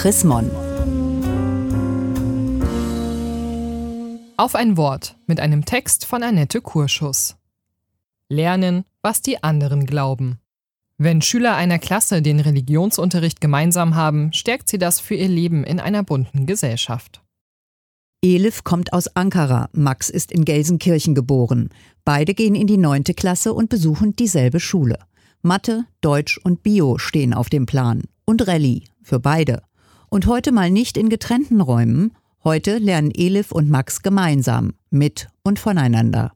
Chrismon. Auf ein Wort mit einem Text von Annette Kurschus. Lernen, was die anderen glauben. Wenn Schüler einer Klasse den Religionsunterricht gemeinsam haben, stärkt sie das für ihr Leben in einer bunten Gesellschaft. Elif kommt aus Ankara, Max ist in Gelsenkirchen geboren. Beide gehen in die neunte Klasse und besuchen dieselbe Schule. Mathe, Deutsch und Bio stehen auf dem Plan. Und Rallye für beide. Und heute mal nicht in getrennten Räumen. Heute lernen Elif und Max gemeinsam, mit und voneinander.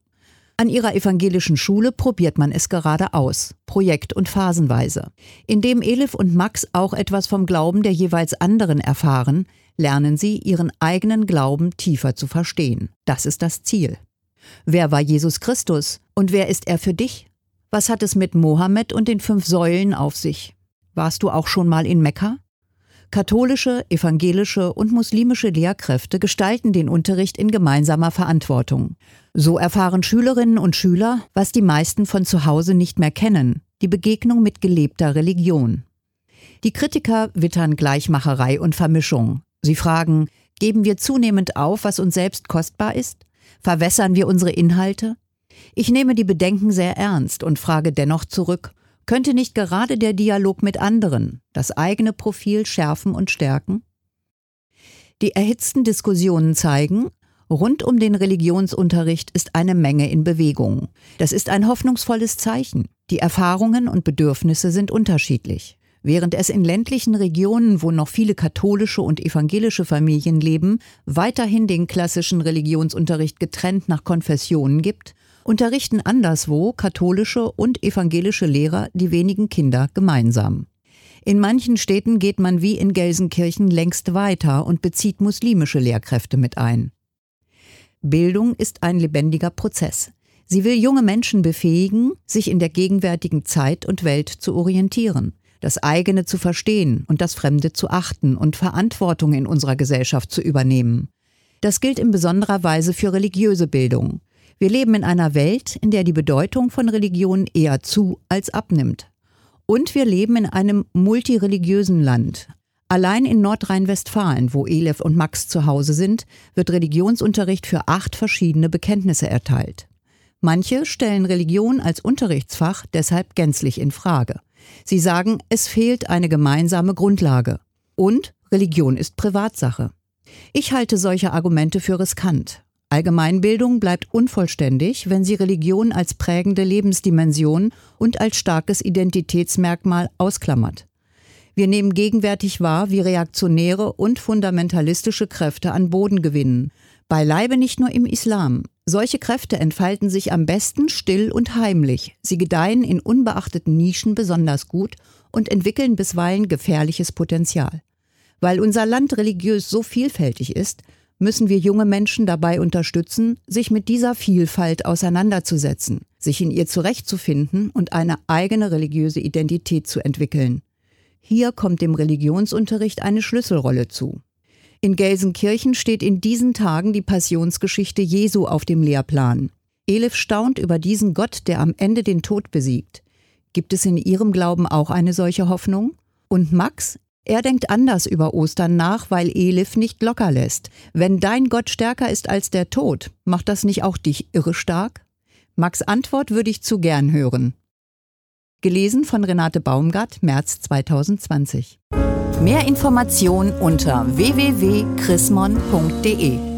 An ihrer evangelischen Schule probiert man es gerade aus, projekt- und phasenweise. Indem Elif und Max auch etwas vom Glauben der jeweils anderen erfahren, lernen sie, ihren eigenen Glauben tiefer zu verstehen. Das ist das Ziel. Wer war Jesus Christus und wer ist er für dich? Was hat es mit Mohammed und den fünf Säulen auf sich? Warst du auch schon mal in Mekka? Katholische, evangelische und muslimische Lehrkräfte gestalten den Unterricht in gemeinsamer Verantwortung. So erfahren Schülerinnen und Schüler, was die meisten von zu Hause nicht mehr kennen, die Begegnung mit gelebter Religion. Die Kritiker wittern Gleichmacherei und Vermischung. Sie fragen, geben wir zunehmend auf, was uns selbst kostbar ist? Verwässern wir unsere Inhalte? Ich nehme die Bedenken sehr ernst und frage dennoch zurück, könnte nicht gerade der Dialog mit anderen das eigene Profil schärfen und stärken? Die erhitzten Diskussionen zeigen, rund um den Religionsunterricht ist eine Menge in Bewegung. Das ist ein hoffnungsvolles Zeichen. Die Erfahrungen und Bedürfnisse sind unterschiedlich. Während es in ländlichen Regionen, wo noch viele katholische und evangelische Familien leben, weiterhin den klassischen Religionsunterricht getrennt nach Konfessionen gibt, unterrichten anderswo katholische und evangelische Lehrer die wenigen Kinder gemeinsam. In manchen Städten geht man wie in Gelsenkirchen längst weiter und bezieht muslimische Lehrkräfte mit ein. Bildung ist ein lebendiger Prozess. Sie will junge Menschen befähigen, sich in der gegenwärtigen Zeit und Welt zu orientieren, das eigene zu verstehen und das Fremde zu achten und Verantwortung in unserer Gesellschaft zu übernehmen. Das gilt in besonderer Weise für religiöse Bildung. Wir leben in einer Welt, in der die Bedeutung von Religion eher zu als abnimmt. Und wir leben in einem multireligiösen Land. Allein in Nordrhein-Westfalen, wo Elef und Max zu Hause sind, wird Religionsunterricht für acht verschiedene Bekenntnisse erteilt. Manche stellen Religion als Unterrichtsfach deshalb gänzlich in Frage. Sie sagen, es fehlt eine gemeinsame Grundlage. Und Religion ist Privatsache. Ich halte solche Argumente für riskant. Allgemeinbildung bleibt unvollständig, wenn sie Religion als prägende Lebensdimension und als starkes Identitätsmerkmal ausklammert. Wir nehmen gegenwärtig wahr, wie reaktionäre und fundamentalistische Kräfte an Boden gewinnen. Beileibe nicht nur im Islam. Solche Kräfte entfalten sich am besten still und heimlich. Sie gedeihen in unbeachteten Nischen besonders gut und entwickeln bisweilen gefährliches Potenzial. Weil unser Land religiös so vielfältig ist, müssen wir junge Menschen dabei unterstützen, sich mit dieser Vielfalt auseinanderzusetzen, sich in ihr zurechtzufinden und eine eigene religiöse Identität zu entwickeln. Hier kommt dem Religionsunterricht eine Schlüsselrolle zu. In Gelsenkirchen steht in diesen Tagen die Passionsgeschichte Jesu auf dem Lehrplan. Elif staunt über diesen Gott, der am Ende den Tod besiegt. Gibt es in ihrem Glauben auch eine solche Hoffnung? Und Max, er denkt anders über Ostern nach, weil Elif nicht locker lässt. Wenn dein Gott stärker ist als der Tod, macht das nicht auch dich irre stark? Max Antwort würde ich zu gern hören. Gelesen von Renate Baumgart, März 2020. Mehr Informationen unter www.chrismon.de